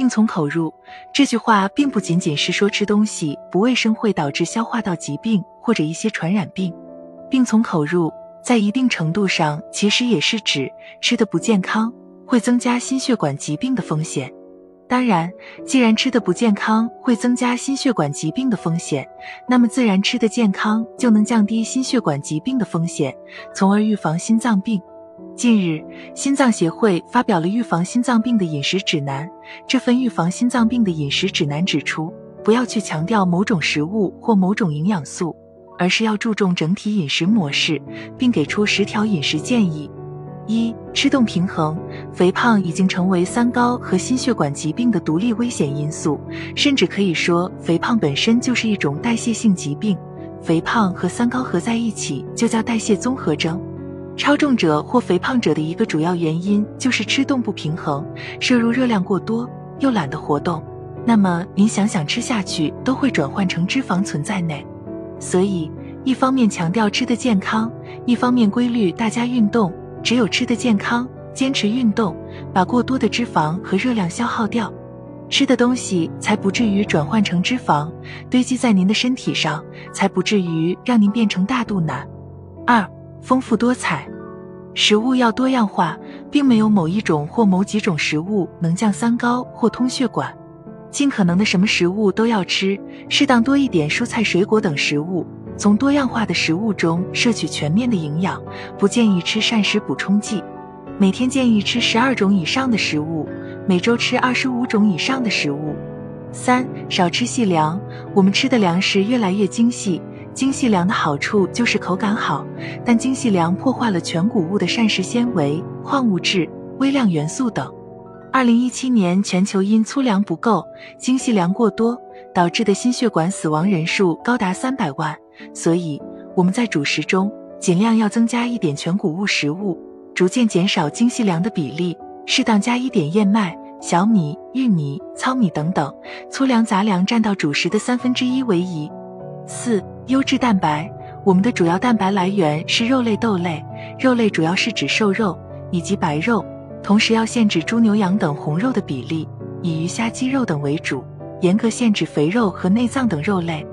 病从口入。这句话并不仅仅是说吃东西不卫生会导致消化道疾病或者一些传染病。病从口入，在一定程度上其实也是指吃的不健康会增加心血管疾病的风险。当然，既然吃的不健康会增加心血管疾病的风险，那么自然吃的健康就能降低心血管疾病的风险，从而预防心脏病。近日，心脏协会发表了预防心脏病的饮食指南。这份预防心脏病的饮食指南指出，不要去强调某种食物或某种营养素，而是要注重整体饮食模式，并给出十条饮食建议。一吃动平衡，肥胖已经成为三高和心血管疾病的独立危险因素，甚至可以说肥胖本身就是一种代谢性疾病。肥胖和三高合在一起就叫代谢综合征。超重者或肥胖者的一个主要原因就是吃动不平衡，摄入热量过多，又懒得活动。那么您想想吃下去都会转换成脂肪存在内，所以一方面强调吃的健康，一方面规律大家运动。只有吃得健康，坚持运动，把过多的脂肪和热量消耗掉，吃的东西才不至于转换成脂肪堆积在您的身体上，才不至于让您变成大肚腩。二、丰富多彩，食物要多样化，并没有某一种或某几种食物能降三高或通血管，尽可能的什么食物都要吃，适当多一点蔬菜水果等食物。从多样化的食物中摄取全面的营养，不建议吃膳食补充剂。每天建议吃十二种以上的食物，每周吃二十五种以上的食物。三少吃细粮，我们吃的粮食越来越精细，精细粮的好处就是口感好，但精细粮破坏了全谷物的膳食纤维、矿物质、微量元素等。二零一七年全球因粗粮不够、精细粮过多导致的心血管死亡人数高达三百万。所以我们在主食中尽量要增加一点全谷物食物，逐渐减少精细粮的比例，适当加一点燕麦、小米、玉米、糙米等等粗粮杂粮占到主食的三分之一为宜。四、优质蛋白，我们的主要蛋白来源是肉类、豆类，肉类主要是指瘦肉以及白肉，同时要限制猪、牛、羊等红肉的比例，以鱼虾、鸡肉等为主，严格限制肥肉和内脏等肉类。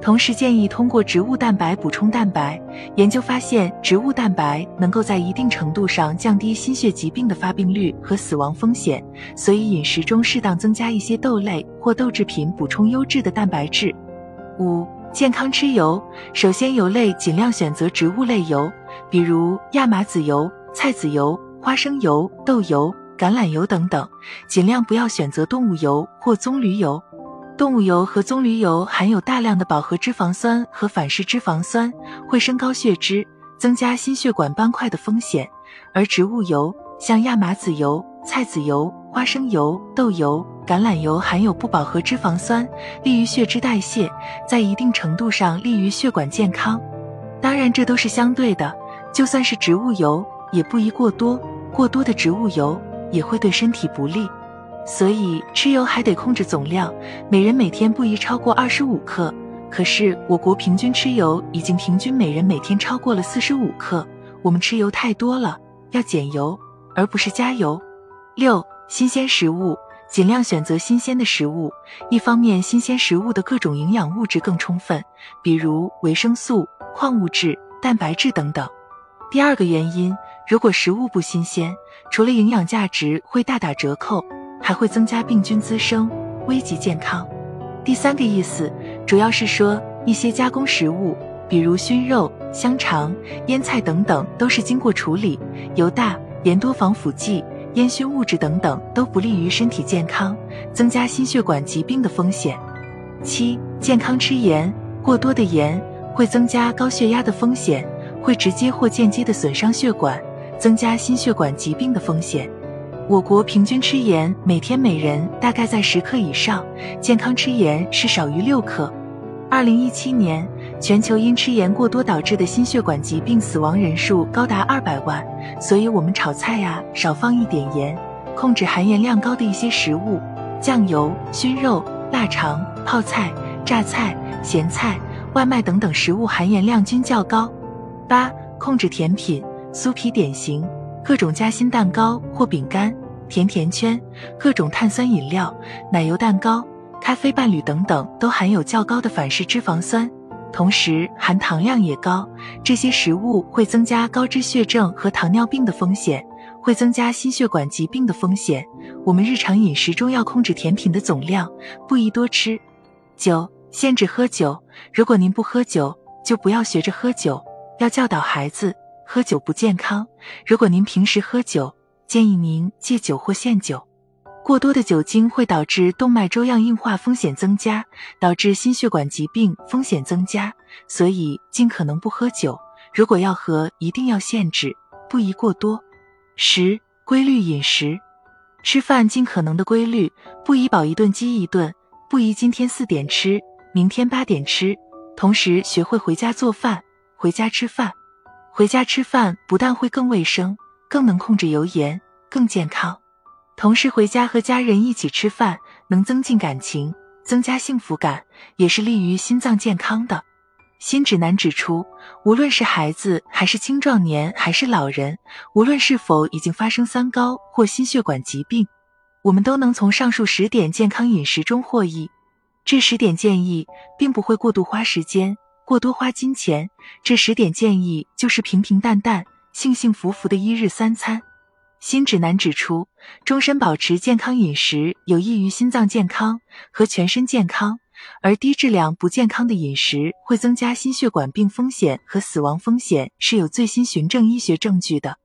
同时建议通过植物蛋白补充蛋白。研究发现，植物蛋白能够在一定程度上降低心血疾病的发病率和死亡风险，所以饮食中适当增加一些豆类或豆制品，补充优质的蛋白质。五、健康吃油，首先油类尽量选择植物类油，比如亚麻籽油、菜籽油、花生油、豆油、橄榄油等等，尽量不要选择动物油或棕榈油。动物油和棕榈油含有大量的饱和脂肪酸和反式脂肪酸，会升高血脂，增加心血管斑块的风险；而植物油，像亚麻籽油、菜籽油、花生油、豆油、橄榄油，含有不饱和脂肪酸，利于血脂代谢，在一定程度上利于血管健康。当然，这都是相对的，就算是植物油，也不宜过多，过多的植物油也会对身体不利。所以吃油还得控制总量，每人每天不宜超过二十五克。可是我国平均吃油已经平均每人每天超过了四十五克，我们吃油太多了，要减油，而不是加油。六、新鲜食物，尽量选择新鲜的食物。一方面，新鲜食物的各种营养物质更充分，比如维生素、矿物质、蛋白质等等。第二个原因，如果食物不新鲜，除了营养价值会大打折扣。还会增加病菌滋生，危及健康。第三个意思主要是说，一些加工食物，比如熏肉、香肠、腌菜等等，都是经过处理，油大、盐多、防腐剂、烟熏物质等等，都不利于身体健康，增加心血管疾病的风险。七、健康吃盐，过多的盐会增加高血压的风险，会直接或间接的损伤血管，增加心血管疾病的风险。我国平均吃盐每天每人大概在十克以上，健康吃盐是少于六克。二零一七年，全球因吃盐过多导致的心血管疾病死亡人数高达二百万，所以我们炒菜呀少放一点盐，控制含盐量高的一些食物，酱油、熏肉、腊肠、泡菜、榨菜、咸菜、外卖等等食物含盐量均较高。八、控制甜品、酥皮点心。各种夹心蛋糕或饼干，甜甜圈、各种碳酸饮料、奶油蛋糕、咖啡伴侣等等，都含有较高的反式脂肪酸，同时含糖量也高。这些食物会增加高脂血症和糖尿病的风险，会增加心血管疾病的风险。我们日常饮食中要控制甜品的总量，不宜多吃。九、限制喝酒。如果您不喝酒，就不要学着喝酒。要教导孩子，喝酒不健康。如果您平时喝酒，建议您戒酒或限酒。过多的酒精会导致动脉粥样硬化风险增加，导致心血管疾病风险增加，所以尽可能不喝酒。如果要喝，一定要限制，不宜过多。十、规律饮食，吃饭尽可能的规律，不宜饱一顿饥一顿，不宜今天四点吃，明天八点吃。同时学会回家做饭，回家吃饭。回家吃饭不但会更卫生，更能控制油盐。更健康，同时回家和家人一起吃饭，能增进感情，增加幸福感，也是利于心脏健康的。新指南指出，无论是孩子还是青壮年还是老人，无论是否已经发生三高或心血管疾病，我们都能从上述十点健康饮食中获益。这十点建议并不会过度花时间，过多花金钱。这十点建议就是平平淡淡、幸幸福福的一日三餐。新指南指出，终身保持健康饮食有益于心脏健康和全身健康，而低质量不健康的饮食会增加心血管病风险和死亡风险，是有最新循证医学证据的。